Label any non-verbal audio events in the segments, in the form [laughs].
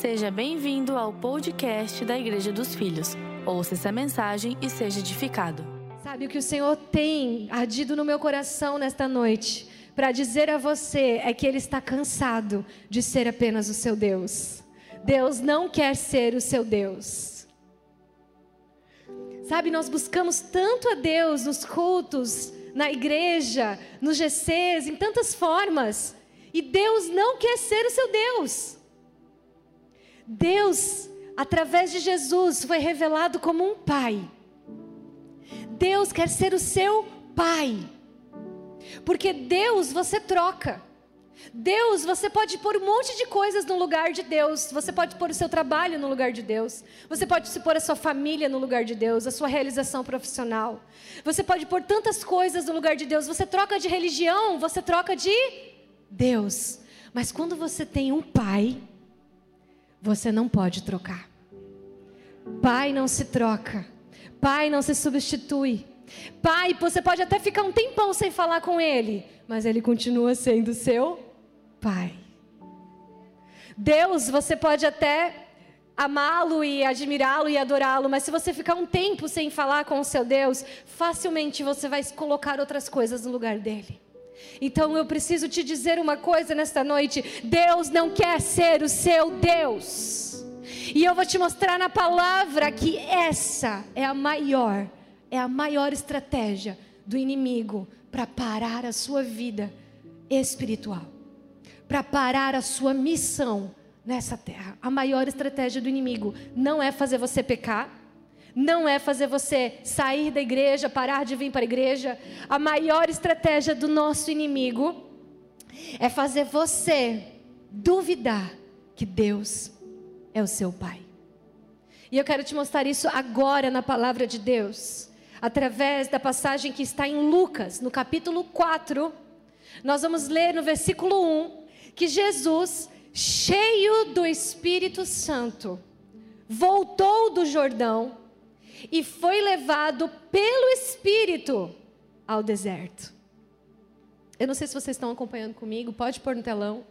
Seja bem-vindo ao podcast da Igreja dos Filhos. Ouça essa mensagem e seja edificado. Sabe o que o Senhor tem ardido no meu coração nesta noite? Para dizer a você é que Ele está cansado de ser apenas o seu Deus. Deus não quer ser o seu Deus. Sabe, nós buscamos tanto a Deus nos cultos, na igreja, nos GCs, em tantas formas. E Deus não quer ser o seu Deus. Deus, através de Jesus, foi revelado como um pai. Deus quer ser o seu pai. Porque Deus você troca. Deus, você pode pôr um monte de coisas no lugar de Deus. Você pode pôr o seu trabalho no lugar de Deus. Você pode se pôr a sua família no lugar de Deus, a sua realização profissional. Você pode pôr tantas coisas no lugar de Deus. Você troca de religião, você troca de Deus. Mas quando você tem um pai, você não pode trocar. Pai não se troca. Pai não se substitui. Pai, você pode até ficar um tempão sem falar com ele, mas ele continua sendo seu pai. Deus, você pode até amá-lo e admirá-lo e adorá-lo, mas se você ficar um tempo sem falar com o seu Deus, facilmente você vai colocar outras coisas no lugar dele. Então eu preciso te dizer uma coisa nesta noite: Deus não quer ser o seu Deus. E eu vou te mostrar na palavra que essa é a maior, é a maior estratégia do inimigo para parar a sua vida espiritual, para parar a sua missão nessa terra. A maior estratégia do inimigo não é fazer você pecar, não é fazer você sair da igreja, parar de vir para a igreja. A maior estratégia do nosso inimigo é fazer você duvidar que Deus é o seu Pai. E eu quero te mostrar isso agora na palavra de Deus, através da passagem que está em Lucas, no capítulo 4. Nós vamos ler no versículo 1 que Jesus, cheio do Espírito Santo, voltou do Jordão e foi levado pelo Espírito ao deserto. Eu não sei se vocês estão acompanhando comigo, pode pôr no telão.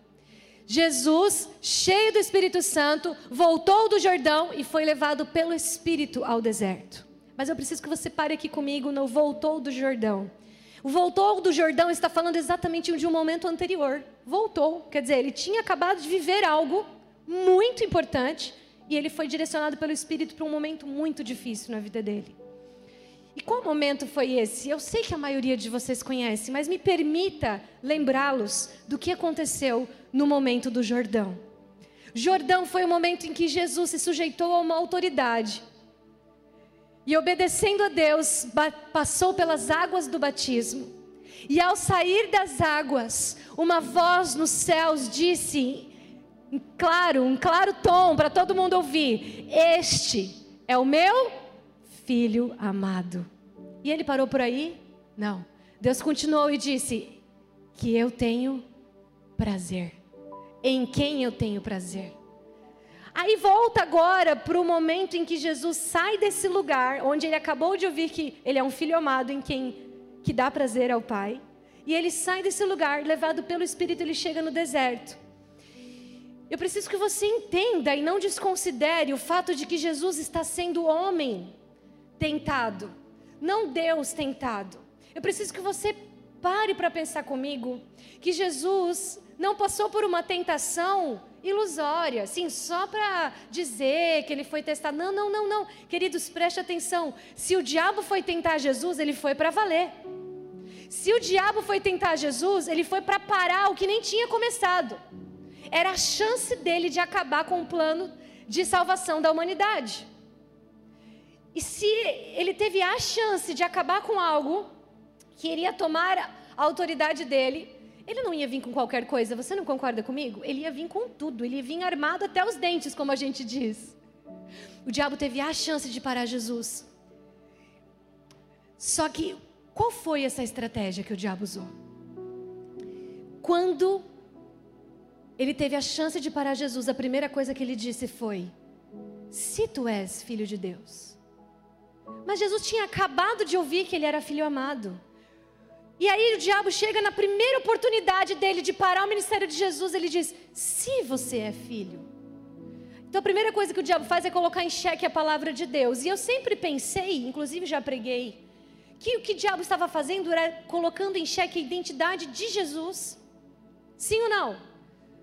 Jesus, cheio do Espírito Santo, voltou do Jordão e foi levado pelo Espírito ao deserto. Mas eu preciso que você pare aqui comigo no voltou do Jordão. O voltou do Jordão está falando exatamente de um momento anterior. Voltou, quer dizer, ele tinha acabado de viver algo muito importante e ele foi direcionado pelo Espírito para um momento muito difícil na vida dele. E qual momento foi esse? Eu sei que a maioria de vocês conhece, mas me permita lembrá-los do que aconteceu no momento do Jordão. Jordão foi o momento em que Jesus se sujeitou a uma autoridade. E obedecendo a Deus, passou pelas águas do batismo. E ao sair das águas, uma voz nos céus disse: um claro, um claro tom para todo mundo ouvir: Este é o meu filho amado. E ele parou por aí? Não. Deus continuou e disse: Que eu tenho prazer. Em quem eu tenho prazer. Aí volta agora para o momento em que Jesus sai desse lugar, onde ele acabou de ouvir que ele é um filho amado em quem que dá prazer ao Pai. E ele sai desse lugar, levado pelo Espírito, ele chega no deserto. Eu preciso que você entenda e não desconsidere o fato de que Jesus está sendo homem tentado, não Deus tentado. Eu preciso que você pare para pensar comigo que Jesus não passou por uma tentação ilusória, assim, só para dizer que ele foi testado. Não, não, não, não. Queridos, preste atenção. Se o diabo foi tentar Jesus, ele foi para valer. Se o diabo foi tentar Jesus, ele foi para parar o que nem tinha começado era a chance dele de acabar com o plano de salvação da humanidade. E se ele teve a chance de acabar com algo que iria tomar a autoridade dele, ele não ia vir com qualquer coisa, você não concorda comigo? Ele ia vir com tudo, ele ia vir armado até os dentes, como a gente diz. O diabo teve a chance de parar Jesus. Só que, qual foi essa estratégia que o diabo usou? Quando ele teve a chance de parar Jesus, a primeira coisa que ele disse foi: Se tu és filho de Deus. Mas Jesus tinha acabado de ouvir que ele era filho amado. E aí o diabo chega na primeira oportunidade dele de parar o ministério de Jesus, ele diz: Se você é filho. Então a primeira coisa que o diabo faz é colocar em xeque a palavra de Deus. E eu sempre pensei, inclusive já preguei, que o que o diabo estava fazendo era colocando em xeque a identidade de Jesus. Sim ou não?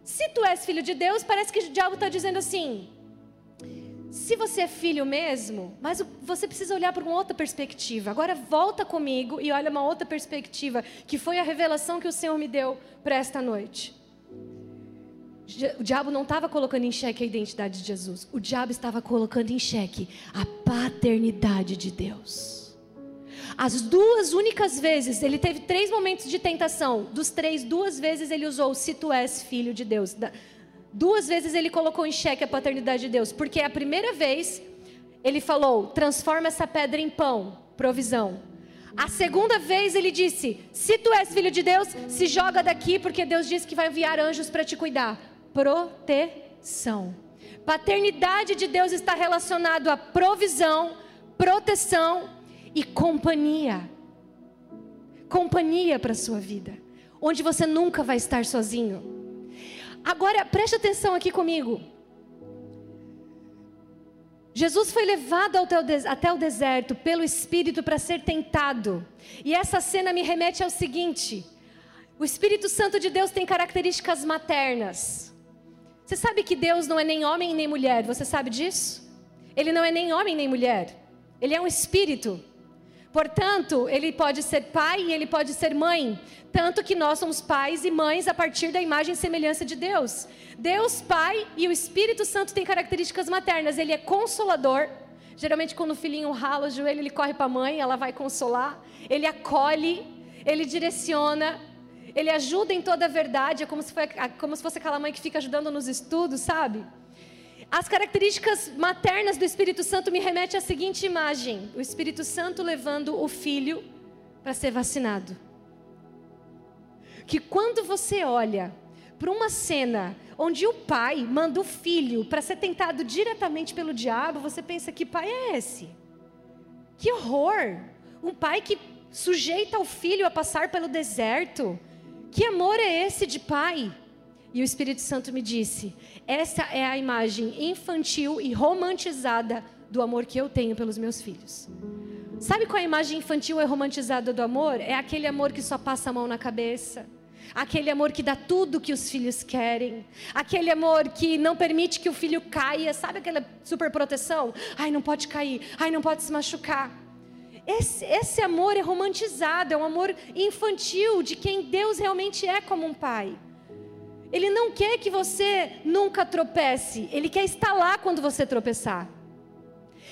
Se tu és filho de Deus, parece que o diabo está dizendo assim: se você é filho mesmo, mas você precisa olhar por uma outra perspectiva. Agora volta comigo e olha uma outra perspectiva, que foi a revelação que o Senhor me deu para esta noite. O diabo não estava colocando em xeque a identidade de Jesus, o diabo estava colocando em xeque a paternidade de Deus. As duas únicas vezes, ele teve três momentos de tentação, dos três, duas vezes ele usou se tu és filho de Deus. Duas vezes ele colocou em xeque a paternidade de Deus, porque a primeira vez ele falou: transforma essa pedra em pão, provisão. A segunda vez ele disse: se tu és filho de Deus, se joga daqui, porque Deus disse que vai enviar anjos para te cuidar. Proteção. Paternidade de Deus está relacionado a provisão, proteção e companhia. Companhia para a sua vida, onde você nunca vai estar sozinho. Agora, preste atenção aqui comigo. Jesus foi levado até o deserto pelo Espírito para ser tentado. E essa cena me remete ao seguinte: o Espírito Santo de Deus tem características maternas. Você sabe que Deus não é nem homem nem mulher, você sabe disso? Ele não é nem homem nem mulher, ele é um espírito. Portanto, ele pode ser pai e ele pode ser mãe. Tanto que nós somos pais e mães a partir da imagem e semelhança de Deus. Deus, Pai e o Espírito Santo têm características maternas. Ele é consolador. Geralmente, quando o filhinho rala o joelho, ele corre para a mãe, ela vai consolar. Ele acolhe, ele direciona, ele ajuda em toda a verdade. É como se, foi, como se fosse aquela mãe que fica ajudando nos estudos, sabe? As características maternas do Espírito Santo me remete à seguinte imagem: o Espírito Santo levando o filho para ser vacinado. Que quando você olha para uma cena onde o pai manda o filho para ser tentado diretamente pelo diabo, você pensa: que pai é esse? Que horror! Um pai que sujeita o filho a passar pelo deserto. Que amor é esse de pai? E o Espírito Santo me disse: essa é a imagem infantil e romantizada do amor que eu tenho pelos meus filhos. Sabe qual é a imagem infantil e romantizada do amor? É aquele amor que só passa a mão na cabeça. Aquele amor que dá tudo que os filhos querem. Aquele amor que não permite que o filho caia. Sabe aquela super proteção? Ai, não pode cair. Ai, não pode se machucar. Esse, esse amor é romantizado, é um amor infantil de quem Deus realmente é como um pai. Ele não quer que você nunca tropece, ele quer estar lá quando você tropeçar.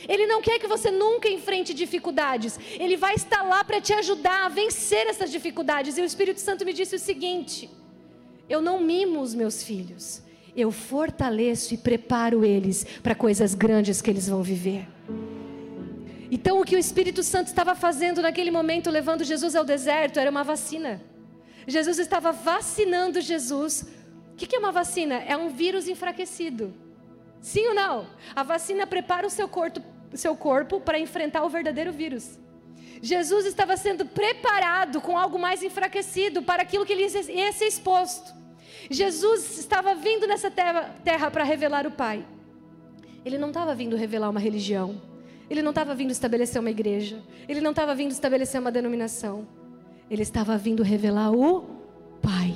Ele não quer que você nunca enfrente dificuldades. Ele vai estar lá para te ajudar a vencer essas dificuldades. E o Espírito Santo me disse o seguinte: Eu não mimo os meus filhos. Eu fortaleço e preparo eles para coisas grandes que eles vão viver. Então, o que o Espírito Santo estava fazendo naquele momento, levando Jesus ao deserto, era uma vacina. Jesus estava vacinando Jesus o que, é uma vacina? É um vírus enfraquecido. Sim ou não? A vacina prepara o seu corpo, seu corpo para enfrentar o verdadeiro vírus. Jesus estava sendo preparado com algo mais enfraquecido para aquilo que ele ia ser exposto. Jesus estava vindo nessa terra, terra para revelar o Pai. Ele não estava vindo revelar uma religião. Ele não estava vindo estabelecer uma igreja. Ele não estava vindo estabelecer uma denominação. Ele estava vindo revelar o Pai.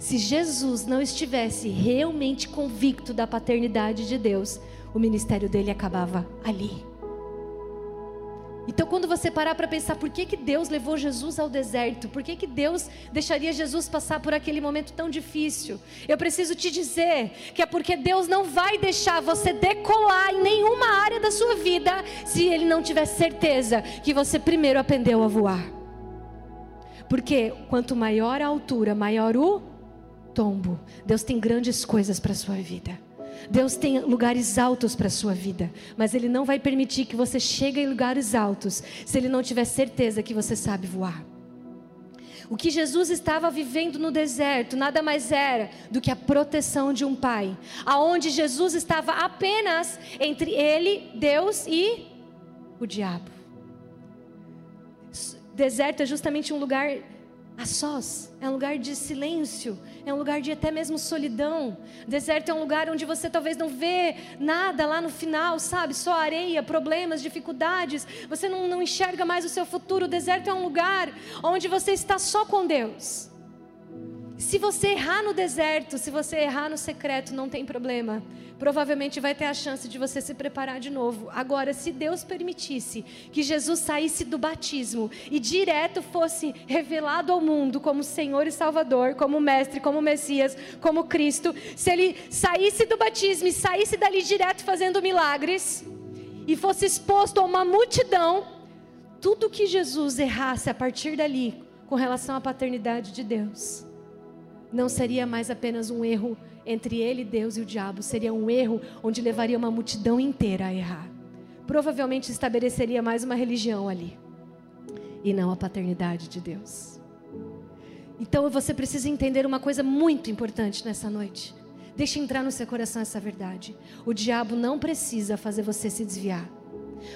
Se Jesus não estivesse realmente convicto da paternidade de Deus, o ministério dele acabava ali. Então, quando você parar para pensar por que, que Deus levou Jesus ao deserto, por que, que Deus deixaria Jesus passar por aquele momento tão difícil, eu preciso te dizer que é porque Deus não vai deixar você decolar em nenhuma área da sua vida se Ele não tiver certeza que você primeiro aprendeu a voar. Porque quanto maior a altura, maior o tombo. Deus tem grandes coisas para a sua vida. Deus tem lugares altos para a sua vida, mas Ele não vai permitir que você chegue em lugares altos se Ele não tiver certeza que você sabe voar. O que Jesus estava vivendo no deserto nada mais era do que a proteção de um pai, aonde Jesus estava apenas entre ele, Deus e o diabo. Deserto é justamente um lugar a sós, é um lugar de silêncio, é um lugar de até mesmo solidão. Deserto é um lugar onde você talvez não vê nada lá no final, sabe? Só areia, problemas, dificuldades. Você não, não enxerga mais o seu futuro. Deserto é um lugar onde você está só com Deus. Se você errar no deserto, se você errar no secreto, não tem problema. Provavelmente vai ter a chance de você se preparar de novo. Agora, se Deus permitisse que Jesus saísse do batismo e direto fosse revelado ao mundo como Senhor e Salvador, como Mestre, como Messias, como Cristo, se ele saísse do batismo e saísse dali direto fazendo milagres e fosse exposto a uma multidão, tudo que Jesus errasse a partir dali com relação à paternidade de Deus não seria mais apenas um erro entre ele, Deus e o diabo, seria um erro onde levaria uma multidão inteira a errar. Provavelmente estabeleceria mais uma religião ali, e não a paternidade de Deus. Então você precisa entender uma coisa muito importante nessa noite. Deixe entrar no seu coração essa verdade. O diabo não precisa fazer você se desviar.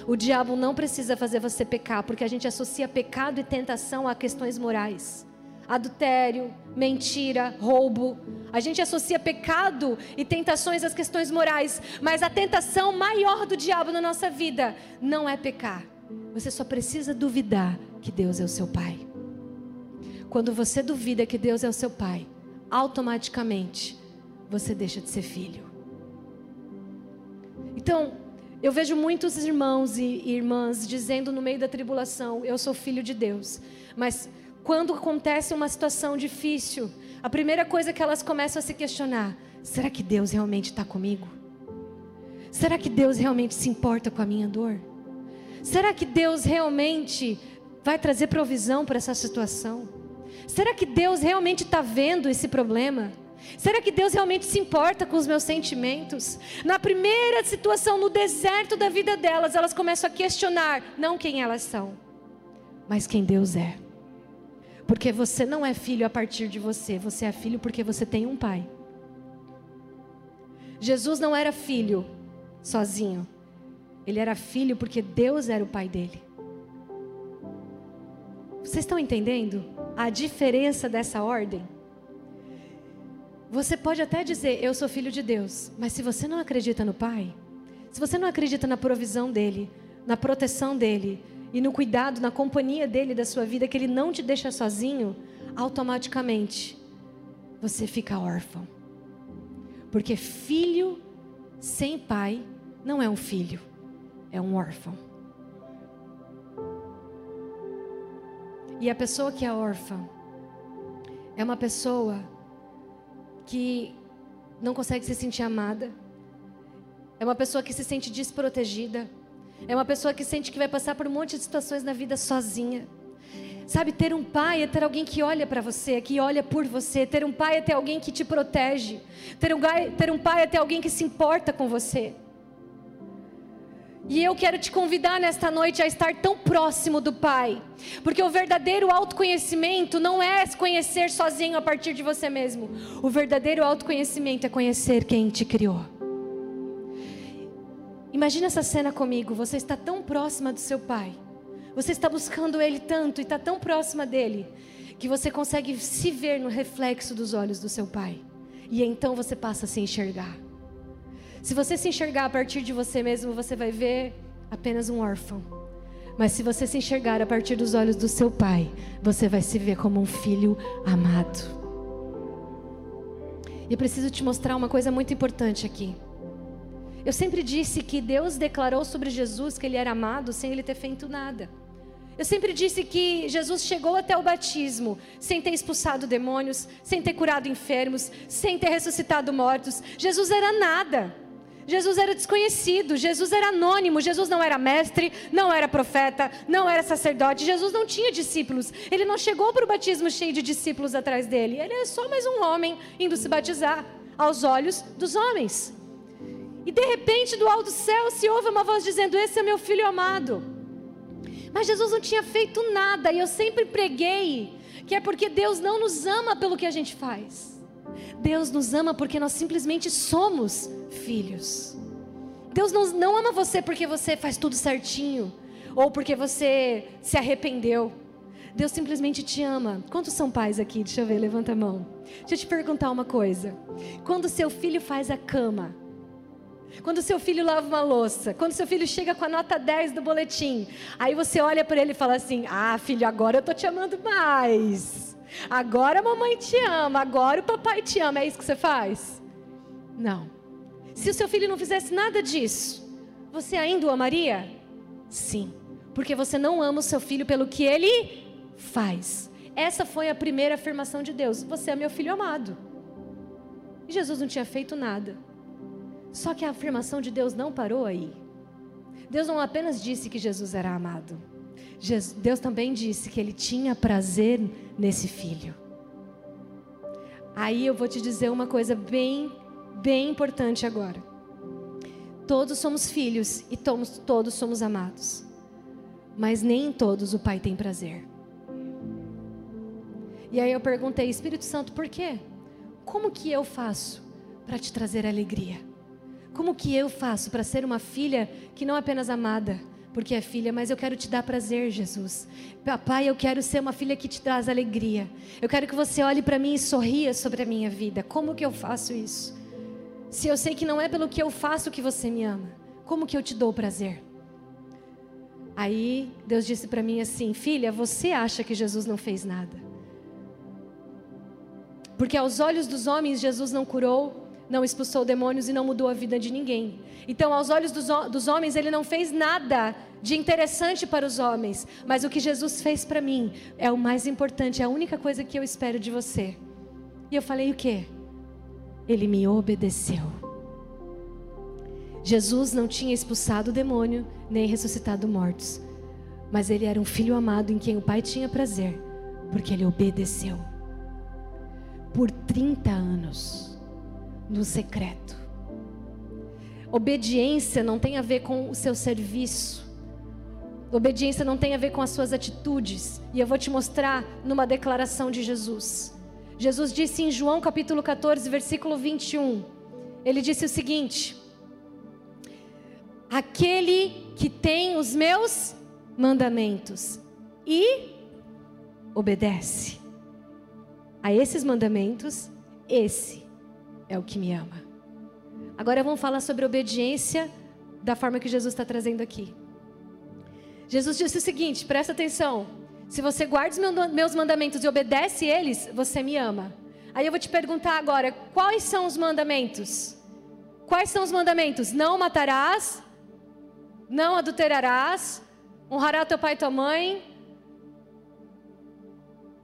O diabo não precisa fazer você pecar, porque a gente associa pecado e tentação a questões morais adultério, mentira, roubo. A gente associa pecado e tentações às questões morais, mas a tentação maior do diabo na nossa vida não é pecar. Você só precisa duvidar que Deus é o seu pai. Quando você duvida que Deus é o seu pai, automaticamente você deixa de ser filho. Então, eu vejo muitos irmãos e irmãs dizendo no meio da tribulação: Eu sou filho de Deus. Mas quando acontece uma situação difícil, a primeira coisa que elas começam a se questionar: será que Deus realmente está comigo? Será que Deus realmente se importa com a minha dor? Será que Deus realmente vai trazer provisão para essa situação? Será que Deus realmente está vendo esse problema? Será que Deus realmente se importa com os meus sentimentos? Na primeira situação, no deserto da vida delas, elas começam a questionar não quem elas são, mas quem Deus é. Porque você não é filho a partir de você, você é filho porque você tem um pai. Jesus não era filho sozinho. Ele era filho porque Deus era o pai dele. Vocês estão entendendo a diferença dessa ordem? Você pode até dizer, eu sou filho de Deus, mas se você não acredita no Pai, se você não acredita na provisão dele, na proteção dele, e no cuidado, na companhia dele da sua vida, que ele não te deixa sozinho, automaticamente você fica órfão. Porque filho sem pai não é um filho, é um órfão. E a pessoa que é órfã é uma pessoa que não consegue se sentir amada, é uma pessoa que se sente desprotegida, é uma pessoa que sente que vai passar por um monte de situações na vida sozinha. Sabe, ter um pai é ter alguém que olha para você, que olha por você. Ter um pai é ter alguém que te protege. Ter um, ter um pai é ter alguém que se importa com você. E eu quero te convidar nesta noite a estar tão próximo do Pai, porque o verdadeiro autoconhecimento não é conhecer sozinho a partir de você mesmo. O verdadeiro autoconhecimento é conhecer quem te criou. Imagina essa cena comigo. Você está tão próxima do seu pai. Você está buscando ele tanto e está tão próxima dele que você consegue se ver no reflexo dos olhos do seu pai. E então você passa a se enxergar. Se você se enxergar a partir de você mesmo, você vai ver apenas um órfão. Mas se você se enxergar a partir dos olhos do seu pai, você vai se ver como um filho amado. E eu preciso te mostrar uma coisa muito importante aqui. Eu sempre disse que Deus declarou sobre Jesus que ele era amado sem ele ter feito nada. Eu sempre disse que Jesus chegou até o batismo sem ter expulsado demônios, sem ter curado enfermos, sem ter ressuscitado mortos. Jesus era nada. Jesus era desconhecido, Jesus era anônimo, Jesus não era mestre, não era profeta, não era sacerdote, Jesus não tinha discípulos. Ele não chegou para o batismo cheio de discípulos atrás dele. Ele é só mais um homem indo se batizar aos olhos dos homens. E de repente, do alto céu, se ouve uma voz dizendo: Esse é meu filho amado. Mas Jesus não tinha feito nada, e eu sempre preguei que é porque Deus não nos ama pelo que a gente faz. Deus nos ama porque nós simplesmente somos filhos. Deus não, não ama você porque você faz tudo certinho, ou porque você se arrependeu. Deus simplesmente te ama. Quantos são pais aqui? Deixa eu ver, levanta a mão. Deixa eu te perguntar uma coisa. Quando seu filho faz a cama, quando seu filho lava uma louça, quando seu filho chega com a nota 10 do boletim, aí você olha para ele e fala assim: Ah, filho, agora eu tô te amando mais. Agora a mamãe te ama, agora o papai te ama. É isso que você faz? Não. Se o seu filho não fizesse nada disso, você ainda o amaria? Sim. Porque você não ama o seu filho pelo que ele faz. Essa foi a primeira afirmação de Deus: Você é meu filho amado. E Jesus não tinha feito nada. Só que a afirmação de Deus não parou aí. Deus não apenas disse que Jesus era amado. Deus também disse que ele tinha prazer nesse filho. Aí eu vou te dizer uma coisa bem, bem importante agora. Todos somos filhos e todos, todos somos amados. Mas nem em todos o Pai tem prazer. E aí eu perguntei, Espírito Santo, por quê? Como que eu faço para te trazer alegria? Como que eu faço para ser uma filha que não é apenas amada, porque é filha, mas eu quero te dar prazer, Jesus. Papai, eu quero ser uma filha que te traz alegria. Eu quero que você olhe para mim e sorria sobre a minha vida. Como que eu faço isso? Se eu sei que não é pelo que eu faço que você me ama, como que eu te dou prazer? Aí Deus disse para mim assim: Filha, você acha que Jesus não fez nada? Porque aos olhos dos homens Jesus não curou, não expulsou demônios e não mudou a vida de ninguém. Então, aos olhos dos, dos homens, ele não fez nada de interessante para os homens, mas o que Jesus fez para mim é o mais importante, é a única coisa que eu espero de você. E eu falei o quê? Ele me obedeceu. Jesus não tinha expulsado o demônio, nem ressuscitado mortos, mas ele era um filho amado em quem o Pai tinha prazer, porque ele obedeceu por 30 anos, no secreto. Obediência não tem a ver com o seu serviço. Obediência não tem a ver com as suas atitudes. E eu vou te mostrar numa declaração de Jesus. Jesus disse em João capítulo 14, versículo 21. Ele disse o seguinte: Aquele que tem os meus mandamentos e obedece a esses mandamentos, esse é o que me ama. Agora vamos falar sobre obediência da forma que Jesus está trazendo aqui. Jesus disse o seguinte: presta atenção. Se você guarda os meus mandamentos e obedece eles, você me ama. Aí eu vou te perguntar agora: quais são os mandamentos? Quais são os mandamentos? Não matarás, não adulterarás, honrará teu pai e tua mãe,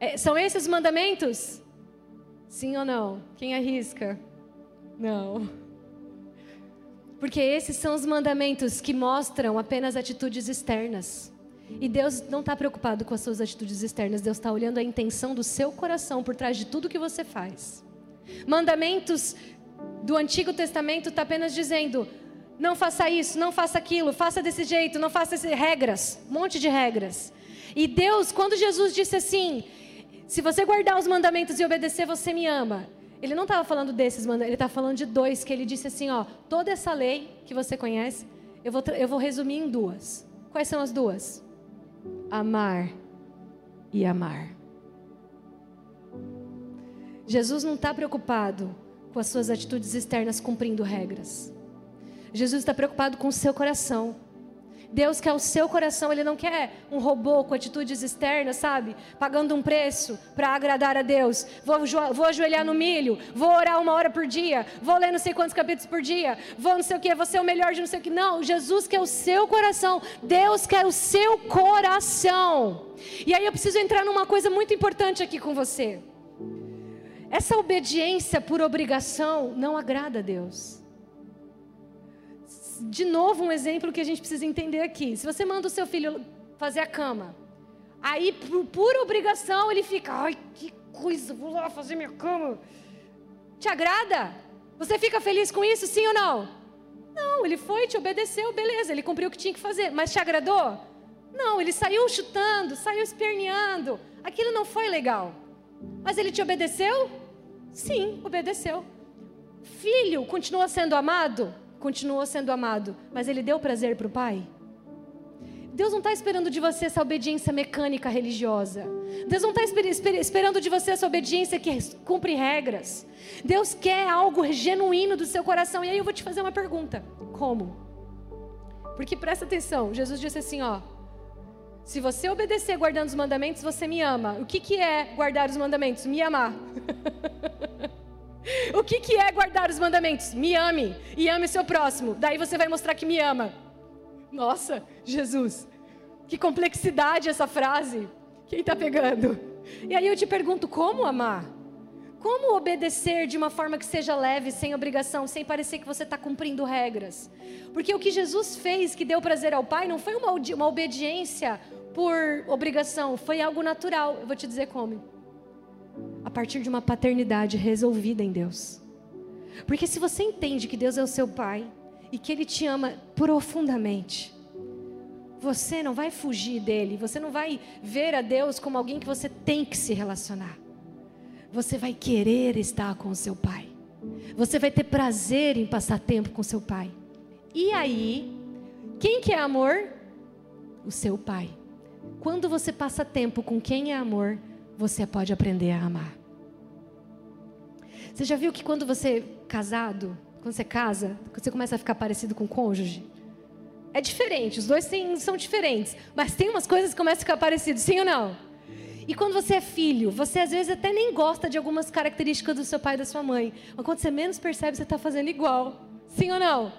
é, são esses os mandamentos? Sim ou não? Quem arrisca? Não. Porque esses são os mandamentos que mostram apenas atitudes externas. E Deus não está preocupado com as suas atitudes externas, Deus está olhando a intenção do seu coração por trás de tudo que você faz. Mandamentos do Antigo Testamento está apenas dizendo: não faça isso, não faça aquilo, faça desse jeito, não faça esse, regras, um monte de regras. E Deus, quando Jesus disse assim, se você guardar os mandamentos e obedecer, você me ama. Ele não estava falando desses mandamentos, ele estava falando de dois, que ele disse assim, ó, toda essa lei que você conhece, eu vou, eu vou resumir em duas. Quais são as duas? Amar e amar. Jesus não está preocupado com as suas atitudes externas cumprindo regras. Jesus está preocupado com o seu coração. Deus quer o seu coração, Ele não quer um robô com atitudes externas, sabe? Pagando um preço para agradar a Deus. Vou, vou ajoelhar no milho, vou orar uma hora por dia, vou ler não sei quantos capítulos por dia, vou não sei o que, vou ser o melhor de não sei o que. Não, Jesus quer o seu coração, Deus quer o seu coração. E aí eu preciso entrar numa coisa muito importante aqui com você. Essa obediência por obrigação não agrada a Deus de novo, um exemplo que a gente precisa entender aqui. Se você manda o seu filho fazer a cama, aí por pura obrigação ele fica, ai que coisa, vou lá fazer minha cama. Te agrada? Você fica feliz com isso, sim ou não? Não, ele foi, te obedeceu, beleza, ele cumpriu o que tinha que fazer, mas te agradou? Não, ele saiu chutando, saiu esperneando. Aquilo não foi legal. Mas ele te obedeceu? Sim, obedeceu. Filho continua sendo amado? Continuou sendo amado, mas ele deu prazer para o pai? Deus não está esperando de você essa obediência mecânica religiosa. Deus não está esper esper esperando de você essa obediência que cumpre regras. Deus quer algo genuíno do seu coração. E aí eu vou te fazer uma pergunta: como? Porque presta atenção, Jesus disse assim: ó, se você obedecer guardando os mandamentos, você me ama. O que, que é guardar os mandamentos? Me amar. [laughs] [laughs] o que, que é guardar os mandamentos? Me ame e ame seu próximo. Daí você vai mostrar que me ama. Nossa, Jesus, que complexidade essa frase. Quem está pegando? E aí eu te pergunto: como amar? Como obedecer de uma forma que seja leve, sem obrigação, sem parecer que você está cumprindo regras? Porque o que Jesus fez, que deu prazer ao Pai, não foi uma, uma obediência por obrigação, foi algo natural. Eu vou te dizer como. A partir de uma paternidade resolvida em Deus. Porque se você entende que Deus é o seu Pai e que Ele te ama profundamente, você não vai fugir dele, você não vai ver a Deus como alguém que você tem que se relacionar você vai querer estar com o seu pai. Você vai ter prazer em passar tempo com seu pai. E aí, quem que é amor? O seu pai. Quando você passa tempo com quem é amor, você pode aprender a amar. Você já viu que quando você é casado, quando você casa, você começa a ficar parecido com o cônjuge? É diferente, os dois têm, são diferentes, mas tem umas coisas que começam a ficar parecidos, sim ou não? E quando você é filho, você às vezes até nem gosta de algumas características do seu pai e da sua mãe. Mas quando você menos percebe, você está fazendo igual. Sim ou não?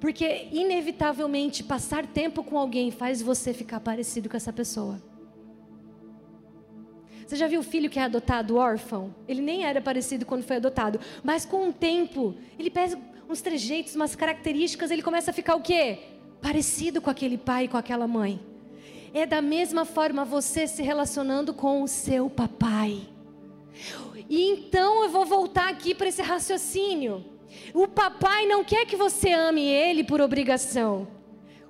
Porque, inevitavelmente, passar tempo com alguém faz você ficar parecido com essa pessoa. Você já viu o filho que é adotado órfão? Ele nem era parecido quando foi adotado. Mas com o tempo, ele pega uns trejeitos, umas características, ele começa a ficar o quê? Parecido com aquele pai e com aquela mãe. É da mesma forma você se relacionando com o seu papai. E então eu vou voltar aqui para esse raciocínio. O papai não quer que você ame ele por obrigação.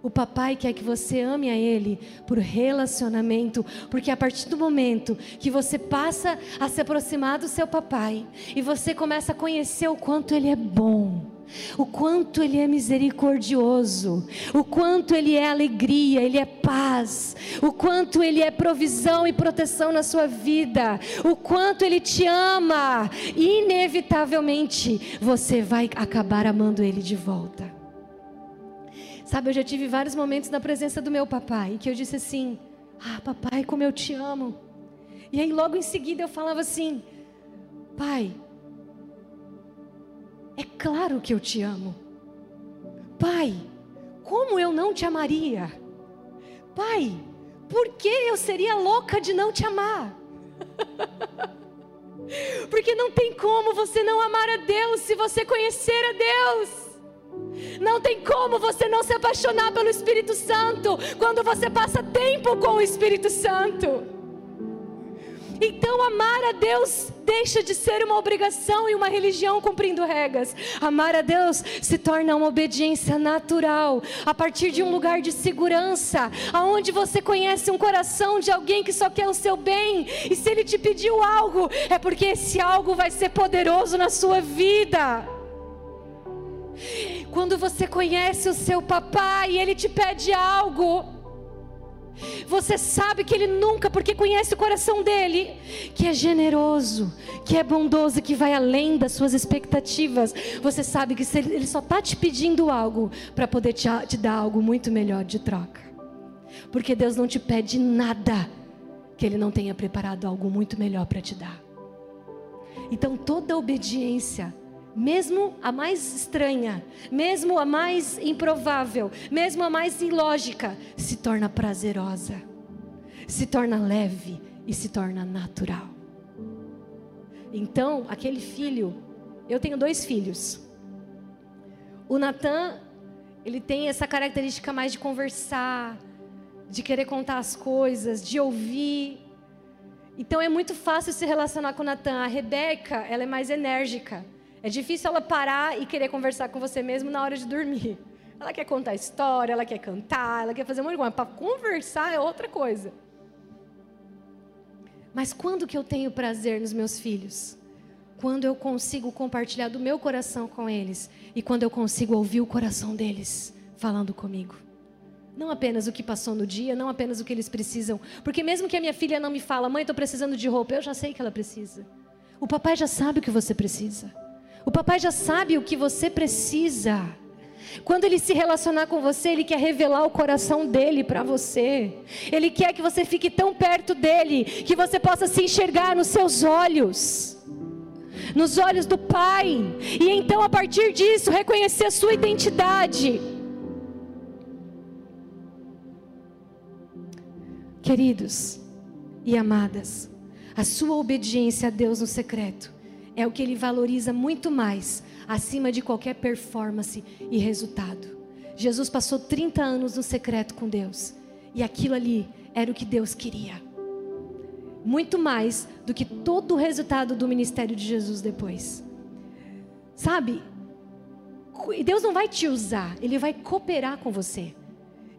O papai quer que você ame a ele por relacionamento, porque a partir do momento que você passa a se aproximar do seu papai e você começa a conhecer o quanto ele é bom, o quanto Ele é misericordioso, o quanto Ele é alegria, Ele é paz, o quanto Ele é provisão e proteção na sua vida, o quanto Ele te ama, inevitavelmente você vai acabar amando Ele de volta. Sabe, eu já tive vários momentos na presença do meu papai que eu disse assim: Ah, papai, como eu te amo. E aí logo em seguida eu falava assim: Pai, é claro que eu te amo. Pai, como eu não te amaria? Pai, por que eu seria louca de não te amar? [laughs] Porque não tem como você não amar a Deus se você conhecer a Deus. Não tem como você não se apaixonar pelo Espírito Santo quando você passa tempo com o Espírito Santo. Então, amar a Deus deixa de ser uma obrigação e uma religião cumprindo regras. Amar a Deus se torna uma obediência natural, a partir de um lugar de segurança, aonde você conhece um coração de alguém que só quer o seu bem, e se ele te pediu algo, é porque esse algo vai ser poderoso na sua vida. Quando você conhece o seu papai e ele te pede algo, você sabe que Ele nunca, porque conhece o coração dele, que é generoso, que é bondoso, que vai além das suas expectativas. Você sabe que Ele só está te pedindo algo para poder te, te dar algo muito melhor de troca. Porque Deus não te pede nada que Ele não tenha preparado algo muito melhor para te dar. Então toda obediência mesmo a mais estranha, mesmo a mais improvável, mesmo a mais ilógica, se torna prazerosa, se torna leve e se torna natural. Então, aquele filho, eu tenho dois filhos. O Natan, ele tem essa característica mais de conversar, de querer contar as coisas, de ouvir. Então é muito fácil se relacionar com o Natan. A Rebeca, ela é mais enérgica. É difícil ela parar e querer conversar com você mesmo na hora de dormir. [laughs] Ela quer contar história, ela quer cantar, ela quer fazer um monte. Para conversar é outra coisa. Mas quando que eu tenho prazer nos meus filhos? Quando eu consigo compartilhar do meu coração com eles e quando eu consigo ouvir o coração deles falando comigo. Não apenas o que passou no dia, não apenas o que eles precisam. Porque mesmo que a minha filha não me fala, mãe, estou precisando de roupa, eu já sei que ela precisa. O papai já sabe o que você precisa. O papai já sabe o que você precisa. Quando ele se relacionar com você, ele quer revelar o coração dele para você. Ele quer que você fique tão perto dele que você possa se enxergar nos seus olhos. Nos olhos do Pai, e então a partir disso reconhecer a sua identidade. Queridos e amadas, a sua obediência a Deus no secreto é o que ele valoriza muito mais acima de qualquer performance e resultado. Jesus passou 30 anos no secreto com Deus, e aquilo ali era o que Deus queria. Muito mais do que todo o resultado do ministério de Jesus depois. Sabe? Deus não vai te usar, Ele vai cooperar com você.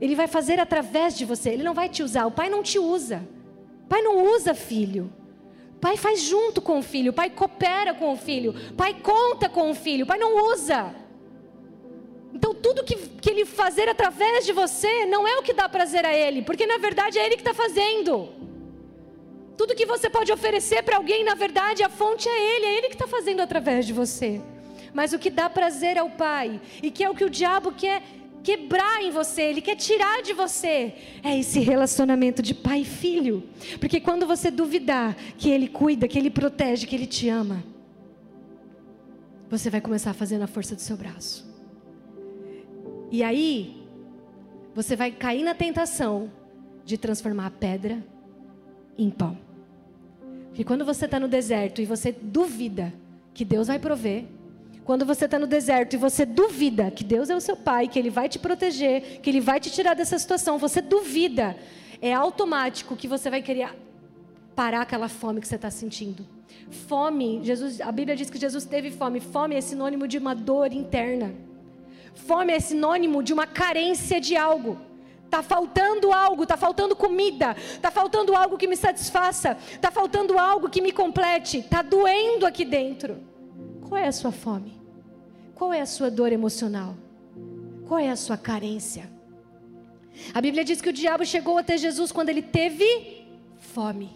Ele vai fazer através de você, Ele não vai te usar. O Pai não te usa. O Pai não usa filho. Pai faz junto com o filho, pai coopera com o filho, pai conta com o filho, pai não usa. Então, tudo que, que ele fazer através de você não é o que dá prazer a ele, porque na verdade é ele que está fazendo. Tudo que você pode oferecer para alguém, na verdade, a fonte é ele, é ele que está fazendo através de você. Mas o que dá prazer ao pai, e que é o que o diabo quer quebrar em você, ele quer tirar de você. É esse relacionamento de pai e filho. Porque quando você duvidar que ele cuida, que ele protege, que ele te ama, você vai começar a fazer na força do seu braço. E aí, você vai cair na tentação de transformar a pedra em pão. Porque quando você está no deserto e você duvida que Deus vai prover, quando você está no deserto e você duvida que Deus é o seu pai, que Ele vai te proteger, que Ele vai te tirar dessa situação, você duvida, é automático que você vai querer parar aquela fome que você está sentindo. Fome, Jesus, a Bíblia diz que Jesus teve fome. Fome é sinônimo de uma dor interna. Fome é sinônimo de uma carência de algo. Está faltando algo, está faltando comida, está faltando algo que me satisfaça, está faltando algo que me complete, está doendo aqui dentro. Qual é a sua fome? Qual é a sua dor emocional? Qual é a sua carência? A Bíblia diz que o diabo chegou até Jesus quando ele teve fome.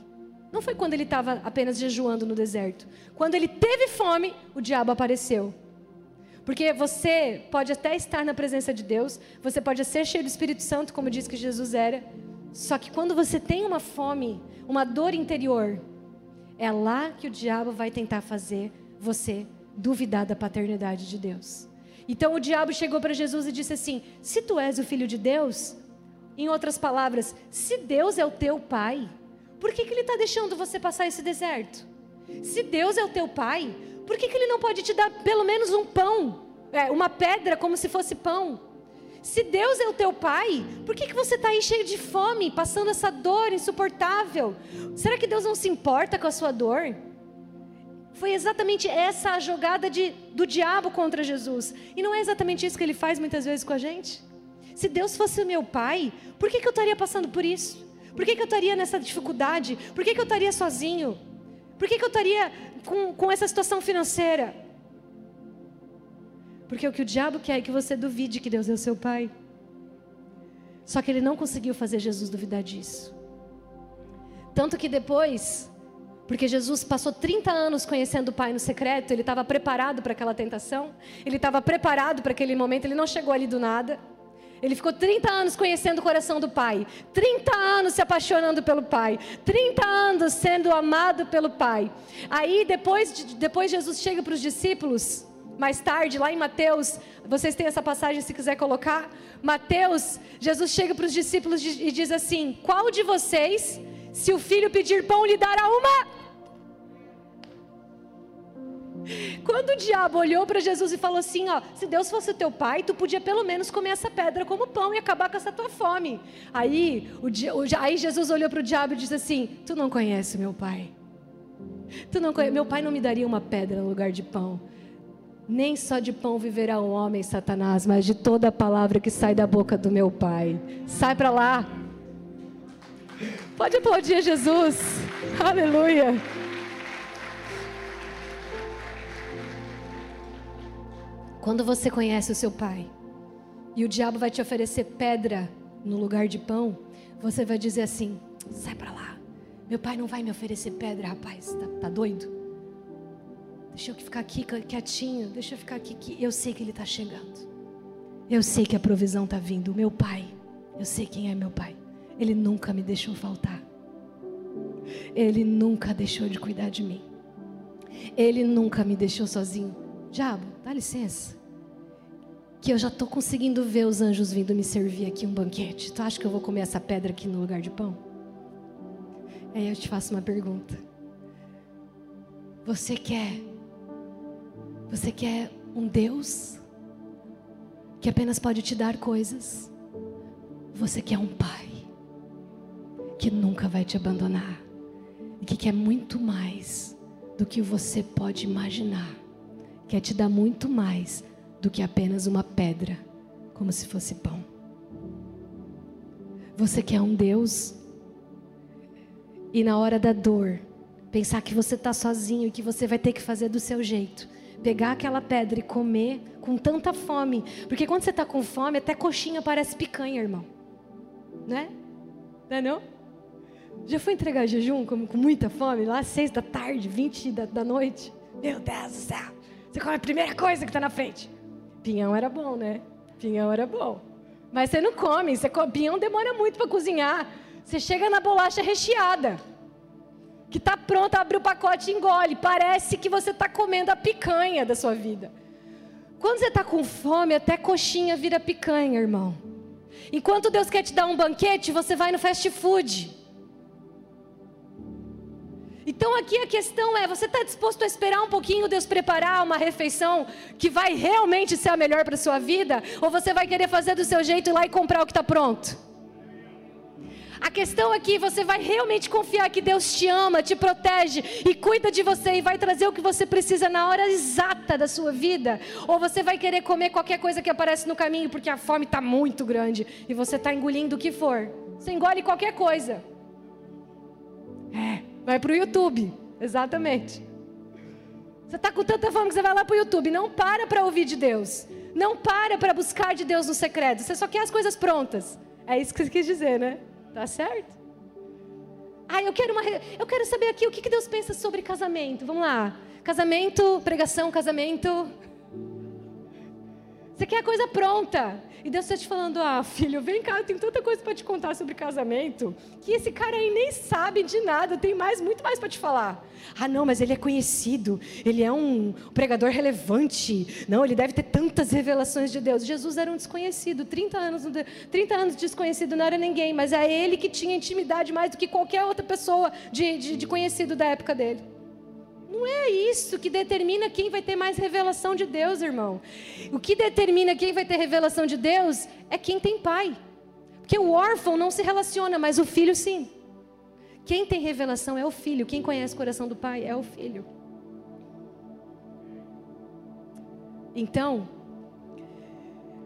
Não foi quando ele estava apenas jejuando no deserto. Quando ele teve fome, o diabo apareceu. Porque você pode até estar na presença de Deus, você pode ser cheio do Espírito Santo, como diz que Jesus era. Só que quando você tem uma fome, uma dor interior, é lá que o diabo vai tentar fazer você duvidar da paternidade de Deus. Então o diabo chegou para Jesus e disse assim: Se tu és o filho de Deus, em outras palavras, se Deus é o teu pai, por que, que ele está deixando você passar esse deserto? Se Deus é o teu pai, por que, que ele não pode te dar pelo menos um pão, é, uma pedra como se fosse pão? Se Deus é o teu pai, por que, que você está aí cheio de fome, passando essa dor insuportável? Será que Deus não se importa com a sua dor? Foi exatamente essa a jogada de, do diabo contra Jesus. E não é exatamente isso que ele faz muitas vezes com a gente? Se Deus fosse o meu pai, por que, que eu estaria passando por isso? Por que, que eu estaria nessa dificuldade? Por que, que eu estaria sozinho? Por que, que eu estaria com, com essa situação financeira? Porque o que o diabo quer é que você duvide que Deus é o seu pai. Só que ele não conseguiu fazer Jesus duvidar disso. Tanto que depois porque Jesus passou 30 anos conhecendo o Pai no secreto, ele estava preparado para aquela tentação, ele estava preparado para aquele momento, ele não chegou ali do nada. Ele ficou 30 anos conhecendo o coração do Pai, 30 anos se apaixonando pelo Pai, 30 anos sendo amado pelo Pai. Aí depois, depois Jesus chega para os discípulos, mais tarde, lá em Mateus, vocês têm essa passagem se quiser colocar. Mateus, Jesus chega para os discípulos e diz assim: Qual de vocês, se o filho pedir pão, lhe dará uma quando o diabo olhou para Jesus e falou assim: ó, se Deus fosse o teu pai, tu podia pelo menos comer essa pedra como pão e acabar com essa tua fome. Aí, o, o, aí Jesus olhou para o diabo e disse assim: Tu não conhece meu pai. Tu não conhece, meu pai não me daria uma pedra no lugar de pão. Nem só de pão viverá um homem, Satanás, mas de toda a palavra que sai da boca do meu pai. Sai para lá. Pode aplaudir Jesus. Aleluia. Quando você conhece o seu pai e o diabo vai te oferecer pedra no lugar de pão, você vai dizer assim: sai para lá. Meu pai não vai me oferecer pedra, rapaz. Tá, tá doido? Deixa eu ficar aqui quietinho. Deixa eu ficar aqui. Que eu sei que ele está chegando. Eu sei que a provisão está vindo. Meu pai. Eu sei quem é meu pai. Ele nunca me deixou faltar. Ele nunca deixou de cuidar de mim. Ele nunca me deixou sozinho. Diabo, dá licença. Que eu já estou conseguindo ver os anjos vindo me servir aqui um banquete. Tu acha que eu vou comer essa pedra aqui no lugar de pão? Aí eu te faço uma pergunta. Você quer? Você quer um Deus que apenas pode te dar coisas? Você quer um Pai que nunca vai te abandonar e que quer muito mais do que você pode imaginar. Quer te dar muito mais do que apenas uma pedra, como se fosse pão. Você quer um Deus e na hora da dor, pensar que você está sozinho e que você vai ter que fazer do seu jeito. Pegar aquela pedra e comer com tanta fome. Porque quando você está com fome, até coxinha parece picanha, irmão. Né? Não é não? Já foi entregar jejum com, com muita fome? Lá seis da tarde, vinte da, da noite? Meu Deus do céu. Você come a primeira coisa que está na frente. Pinhão era bom, né? Pinhão era bom. Mas você não come. Você come, pinhão demora muito para cozinhar. Você chega na bolacha recheada. Que está pronta, abre o pacote e engole. Parece que você está comendo a picanha da sua vida. Quando você está com fome, até coxinha vira picanha, irmão. Enquanto Deus quer te dar um banquete, você vai no fast food. Então aqui a questão é: você está disposto a esperar um pouquinho Deus preparar uma refeição que vai realmente ser a melhor para sua vida? Ou você vai querer fazer do seu jeito e ir lá e comprar o que está pronto? A questão aqui, é você vai realmente confiar que Deus te ama, te protege e cuida de você e vai trazer o que você precisa na hora exata da sua vida? Ou você vai querer comer qualquer coisa que aparece no caminho porque a fome está muito grande e você está engolindo o que for? Você engole qualquer coisa. Vai para o YouTube. Exatamente. Você está com tanta fome que você vai lá para o YouTube. Não para para ouvir de Deus. Não para para buscar de Deus no secreto. Você só quer as coisas prontas. É isso que você quis dizer, né? Tá certo? Ah, eu quero uma. Eu quero saber aqui o que Deus pensa sobre casamento. Vamos lá. Casamento, pregação, casamento. Você quer a coisa pronta. E Deus está te falando: ah, filho, vem cá, eu tenho tanta coisa para te contar sobre casamento, que esse cara aí nem sabe de nada, tem mais, muito mais para te falar. Ah, não, mas ele é conhecido, ele é um pregador relevante. Não, ele deve ter tantas revelações de Deus. Jesus era um desconhecido, 30 anos, 30 anos desconhecido, não era ninguém, mas é ele que tinha intimidade mais do que qualquer outra pessoa de, de, de conhecido da época dele. Não é isso que determina quem vai ter mais revelação de Deus, irmão. O que determina quem vai ter revelação de Deus é quem tem pai. Porque o órfão não se relaciona, mas o filho sim. Quem tem revelação é o filho. Quem conhece o coração do pai é o filho. Então,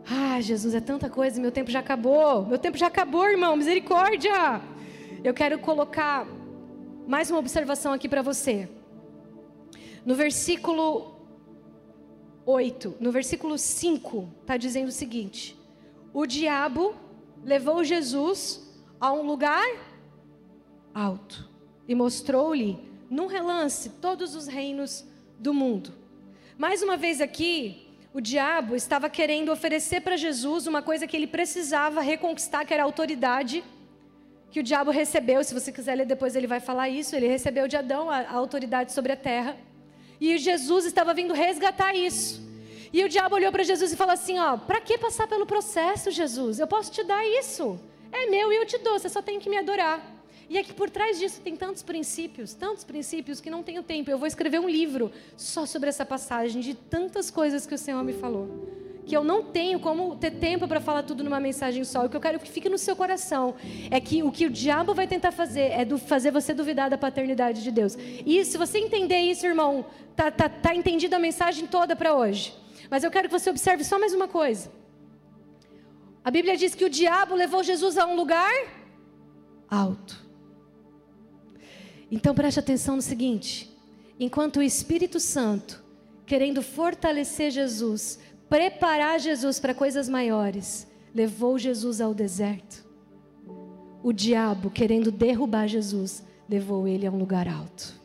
ah, Jesus, é tanta coisa, meu tempo já acabou. Meu tempo já acabou, irmão, misericórdia. Eu quero colocar mais uma observação aqui para você. No versículo 8, no versículo 5, está dizendo o seguinte: O diabo levou Jesus a um lugar alto e mostrou-lhe, num relance, todos os reinos do mundo. Mais uma vez aqui, o diabo estava querendo oferecer para Jesus uma coisa que ele precisava reconquistar, que era a autoridade que o diabo recebeu. Se você quiser ler depois, ele vai falar isso. Ele recebeu de Adão a, a autoridade sobre a terra. E Jesus estava vindo resgatar isso. E o diabo olhou para Jesus e falou assim: Ó, para que passar pelo processo, Jesus? Eu posso te dar isso. É meu e eu te dou, você só tem que me adorar. E é que por trás disso tem tantos princípios, tantos princípios que não tenho tempo. Eu vou escrever um livro só sobre essa passagem, de tantas coisas que o Senhor me falou que eu não tenho como ter tempo para falar tudo numa mensagem só. O que eu quero que fique no seu coração é que o que o diabo vai tentar fazer é fazer você duvidar da paternidade de Deus. E se você entender isso, irmão, tá, tá, tá entendida a mensagem toda para hoje. Mas eu quero que você observe só mais uma coisa. A Bíblia diz que o diabo levou Jesus a um lugar alto. Então preste atenção no seguinte: enquanto o Espírito Santo, querendo fortalecer Jesus, preparar Jesus para coisas maiores, levou Jesus ao deserto. o diabo, querendo derrubar Jesus, levou ele a um lugar alto.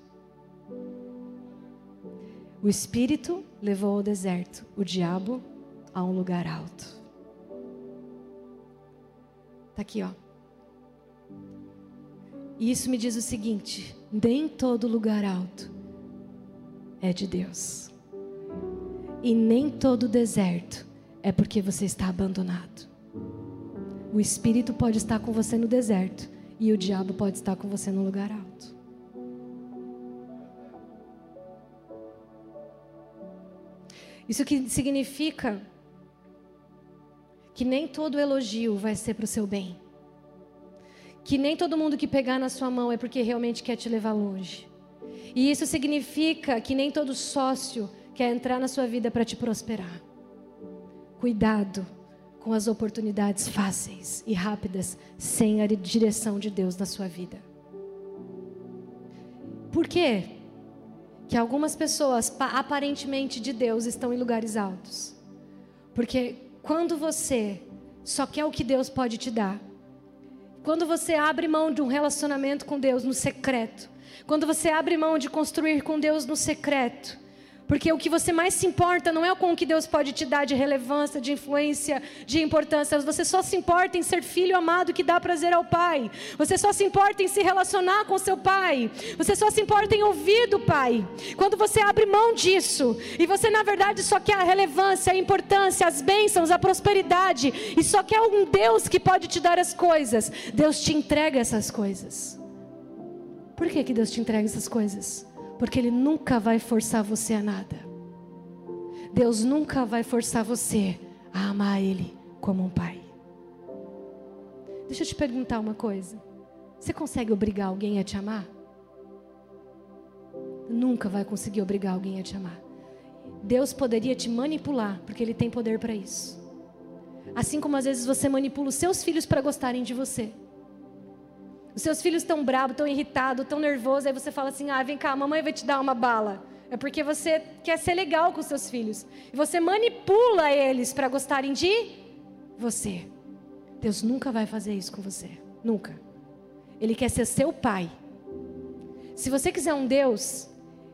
O espírito levou ao deserto, o diabo a um lugar alto. Tá aqui, ó. E isso me diz o seguinte: nem todo lugar alto é de Deus. E nem todo deserto é porque você está abandonado. O Espírito pode estar com você no deserto e o diabo pode estar com você no lugar alto. Isso que significa que nem todo elogio vai ser para o seu bem. Que nem todo mundo que pegar na sua mão é porque realmente quer te levar longe. E isso significa que nem todo sócio quer entrar na sua vida para te prosperar. Cuidado com as oportunidades fáceis e rápidas sem a direção de Deus na sua vida. Por quê? Que algumas pessoas aparentemente de Deus estão em lugares altos. Porque quando você só quer o que Deus pode te dar, quando você abre mão de um relacionamento com Deus no secreto, quando você abre mão de construir com Deus no secreto, porque o que você mais se importa não é com o que Deus pode te dar de relevância, de influência, de importância. Você só se importa em ser filho amado que dá prazer ao Pai. Você só se importa em se relacionar com seu Pai. Você só se importa em ouvir do Pai. Quando você abre mão disso e você na verdade só quer a relevância, a importância, as bênçãos, a prosperidade e só quer um Deus que pode te dar as coisas, Deus te entrega essas coisas. Por que, que Deus te entrega essas coisas? Porque Ele nunca vai forçar você a nada. Deus nunca vai forçar você a amar Ele como um pai. Deixa eu te perguntar uma coisa. Você consegue obrigar alguém a te amar? Nunca vai conseguir obrigar alguém a te amar. Deus poderia te manipular, porque Ele tem poder para isso. Assim como às vezes você manipula os seus filhos para gostarem de você. Os seus filhos estão bravos, estão irritados, estão nervosos, aí você fala assim: ah, vem cá, a mamãe vai te dar uma bala. É porque você quer ser legal com os seus filhos. E você manipula eles para gostarem de você. Deus nunca vai fazer isso com você. Nunca. Ele quer ser seu pai. Se você quiser um Deus,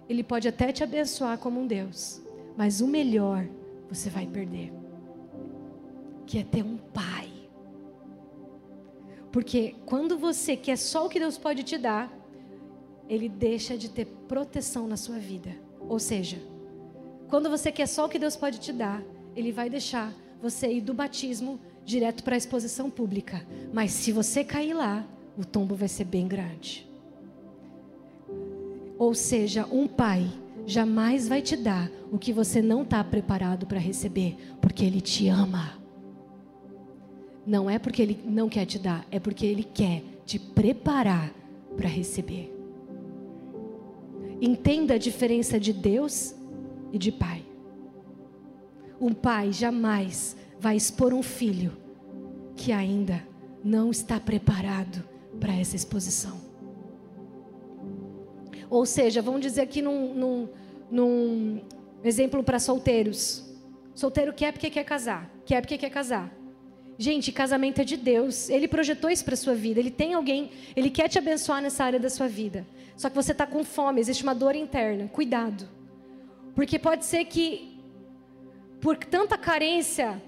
ele pode até te abençoar como um Deus. Mas o melhor você vai perder. Que é ter um pai. Porque quando você quer só o que Deus pode te dar, Ele deixa de ter proteção na sua vida. Ou seja, quando você quer só o que Deus pode te dar, Ele vai deixar você ir do batismo direto para a exposição pública. Mas se você cair lá, o tombo vai ser bem grande. Ou seja, um pai jamais vai te dar o que você não está preparado para receber, porque Ele te ama. Não é porque ele não quer te dar, é porque ele quer te preparar para receber. Entenda a diferença de Deus e de pai. Um pai jamais vai expor um filho que ainda não está preparado para essa exposição. Ou seja, vamos dizer aqui num, num, num exemplo para solteiros. Solteiro quer porque quer casar, quer porque quer casar. Gente, casamento é de Deus. Ele projetou isso para sua vida. Ele tem alguém, ele quer te abençoar nessa área da sua vida. Só que você está com fome, existe uma dor interna. Cuidado. Porque pode ser que, por tanta carência,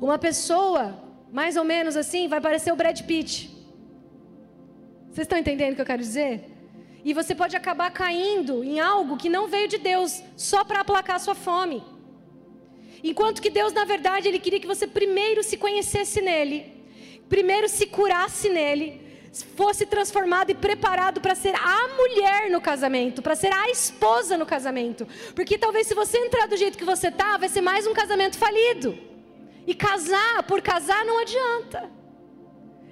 uma pessoa, mais ou menos assim, vai parecer o Brad Pitt. Vocês estão entendendo o que eu quero dizer? E você pode acabar caindo em algo que não veio de Deus, só para aplacar sua fome. Enquanto que Deus, na verdade, Ele queria que você primeiro se conhecesse nele, primeiro se curasse nele, fosse transformado e preparado para ser a mulher no casamento, para ser a esposa no casamento. Porque talvez se você entrar do jeito que você está, vai ser mais um casamento falido. E casar por casar não adianta.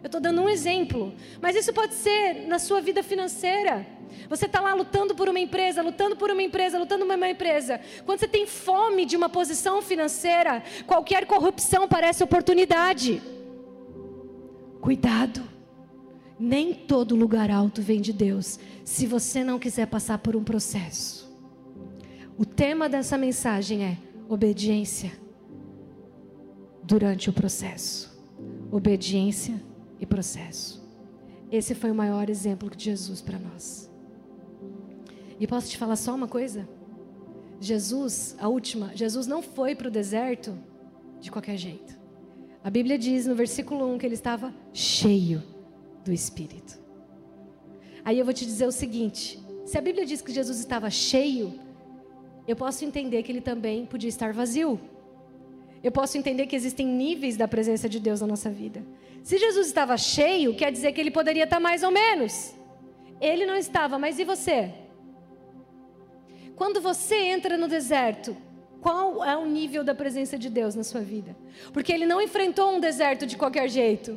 Eu estou dando um exemplo, mas isso pode ser na sua vida financeira. Você está lá lutando por uma empresa, lutando por uma empresa, lutando por uma empresa. Quando você tem fome de uma posição financeira, qualquer corrupção parece oportunidade. Cuidado. Nem todo lugar alto vem de Deus, se você não quiser passar por um processo. O tema dessa mensagem é obediência durante o processo. Obediência e processo. Esse foi o maior exemplo de Jesus para nós. E posso te falar só uma coisa? Jesus, a última, Jesus não foi para o deserto de qualquer jeito. A Bíblia diz no versículo 1 que ele estava cheio do Espírito. Aí eu vou te dizer o seguinte: se a Bíblia diz que Jesus estava cheio, eu posso entender que ele também podia estar vazio. Eu posso entender que existem níveis da presença de Deus na nossa vida. Se Jesus estava cheio, quer dizer que ele poderia estar mais ou menos. Ele não estava, mas e você? Quando você entra no deserto, qual é o nível da presença de Deus na sua vida? Porque ele não enfrentou um deserto de qualquer jeito.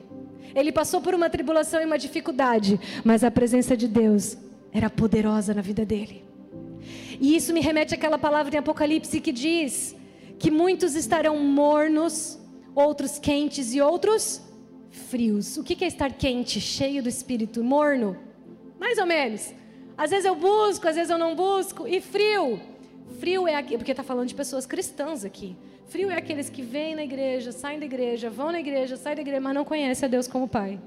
Ele passou por uma tribulação e uma dificuldade, mas a presença de Deus era poderosa na vida dele. E isso me remete àquela palavra em Apocalipse que diz que muitos estarão mornos, outros quentes e outros frios. O que é estar quente, cheio do espírito? Morno? Mais ou menos. Às vezes eu busco, às vezes eu não busco. E frio? Frio é aqui, porque está falando de pessoas cristãs aqui. Frio é aqueles que vêm na igreja, saem da igreja, vão na igreja, saem da igreja, mas não conhecem a Deus como Pai.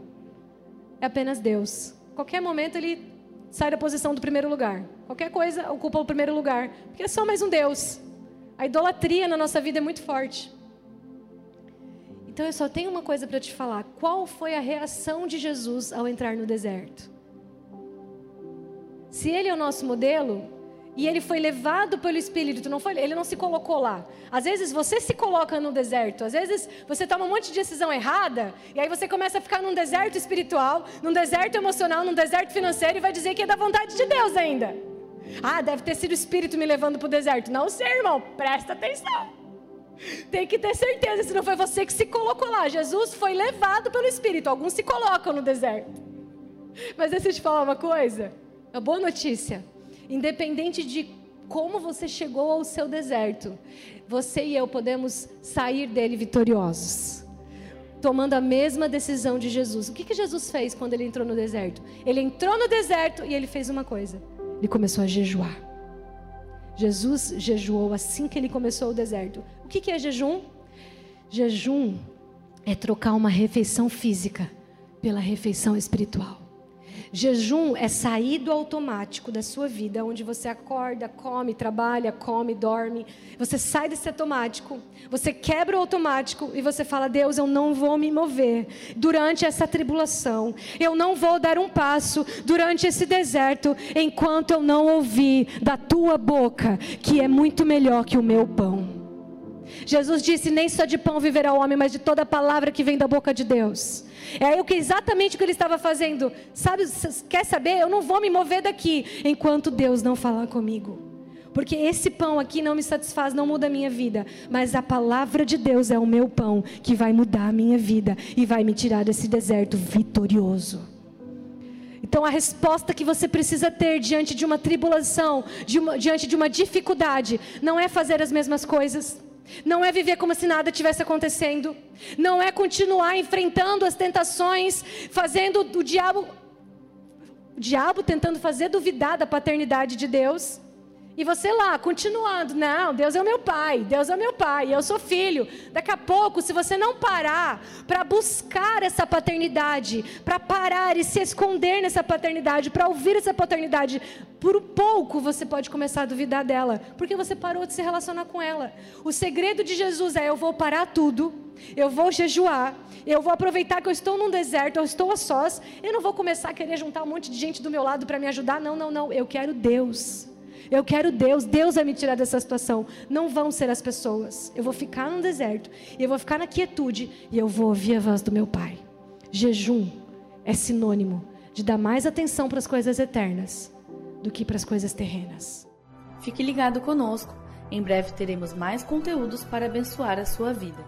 É apenas Deus. Qualquer momento ele sai da posição do primeiro lugar. Qualquer coisa ocupa o primeiro lugar. Porque é só mais um Deus. A idolatria na nossa vida é muito forte. Então eu só tenho uma coisa para te falar. Qual foi a reação de Jesus ao entrar no deserto? Se ele é o nosso modelo e ele foi levado pelo Espírito, não foi, ele não se colocou lá. Às vezes você se coloca no deserto, às vezes você toma um monte de decisão errada e aí você começa a ficar num deserto espiritual, num deserto emocional, num deserto financeiro e vai dizer que é da vontade de Deus ainda. Ah, deve ter sido o Espírito me levando para o deserto. Não sei, irmão, presta atenção. Tem que ter certeza, se não foi você que se colocou lá. Jesus foi levado pelo Espírito. Alguns se colocam no deserto. Mas deixa eu te falar uma coisa. Uma boa notícia. Independente de como você chegou ao seu deserto, você e eu podemos sair dele vitoriosos. Tomando a mesma decisão de Jesus. O que, que Jesus fez quando ele entrou no deserto? Ele entrou no deserto e ele fez uma coisa: ele começou a jejuar. Jesus jejuou assim que ele começou o deserto. Que, que é jejum? Jejum é trocar uma refeição física pela refeição espiritual. Jejum é sair do automático da sua vida, onde você acorda, come, trabalha, come, dorme. Você sai desse automático, você quebra o automático e você fala: Deus, eu não vou me mover durante essa tribulação. Eu não vou dar um passo durante esse deserto enquanto eu não ouvir da tua boca que é muito melhor que o meu pão. Jesus disse: Nem só de pão viverá o homem, mas de toda palavra que vem da boca de Deus. É o que exatamente o que ele estava fazendo. Sabe, quer saber? Eu não vou me mover daqui enquanto Deus não falar comigo. Porque esse pão aqui não me satisfaz, não muda a minha vida. Mas a palavra de Deus é o meu pão que vai mudar a minha vida e vai me tirar desse deserto vitorioso. Então a resposta que você precisa ter diante de uma tribulação, de uma, diante de uma dificuldade, não é fazer as mesmas coisas não é viver como se nada tivesse acontecendo. Não é continuar enfrentando as tentações, fazendo o diabo o diabo tentando fazer duvidar da paternidade de Deus. E você lá, continuando, não, Deus é o meu pai, Deus é o meu pai, eu sou filho. Daqui a pouco, se você não parar para buscar essa paternidade, para parar e se esconder nessa paternidade, para ouvir essa paternidade, por um pouco você pode começar a duvidar dela, porque você parou de se relacionar com ela. O segredo de Jesus é: eu vou parar tudo, eu vou jejuar, eu vou aproveitar que eu estou num deserto, eu estou a sós, eu não vou começar a querer juntar um monte de gente do meu lado para me ajudar, não, não, não, eu quero Deus. Eu quero Deus, Deus vai me tirar dessa situação. Não vão ser as pessoas. Eu vou ficar no deserto, e eu vou ficar na quietude, e eu vou ouvir a voz do meu Pai. Jejum é sinônimo de dar mais atenção para as coisas eternas do que para as coisas terrenas. Fique ligado conosco. Em breve teremos mais conteúdos para abençoar a sua vida.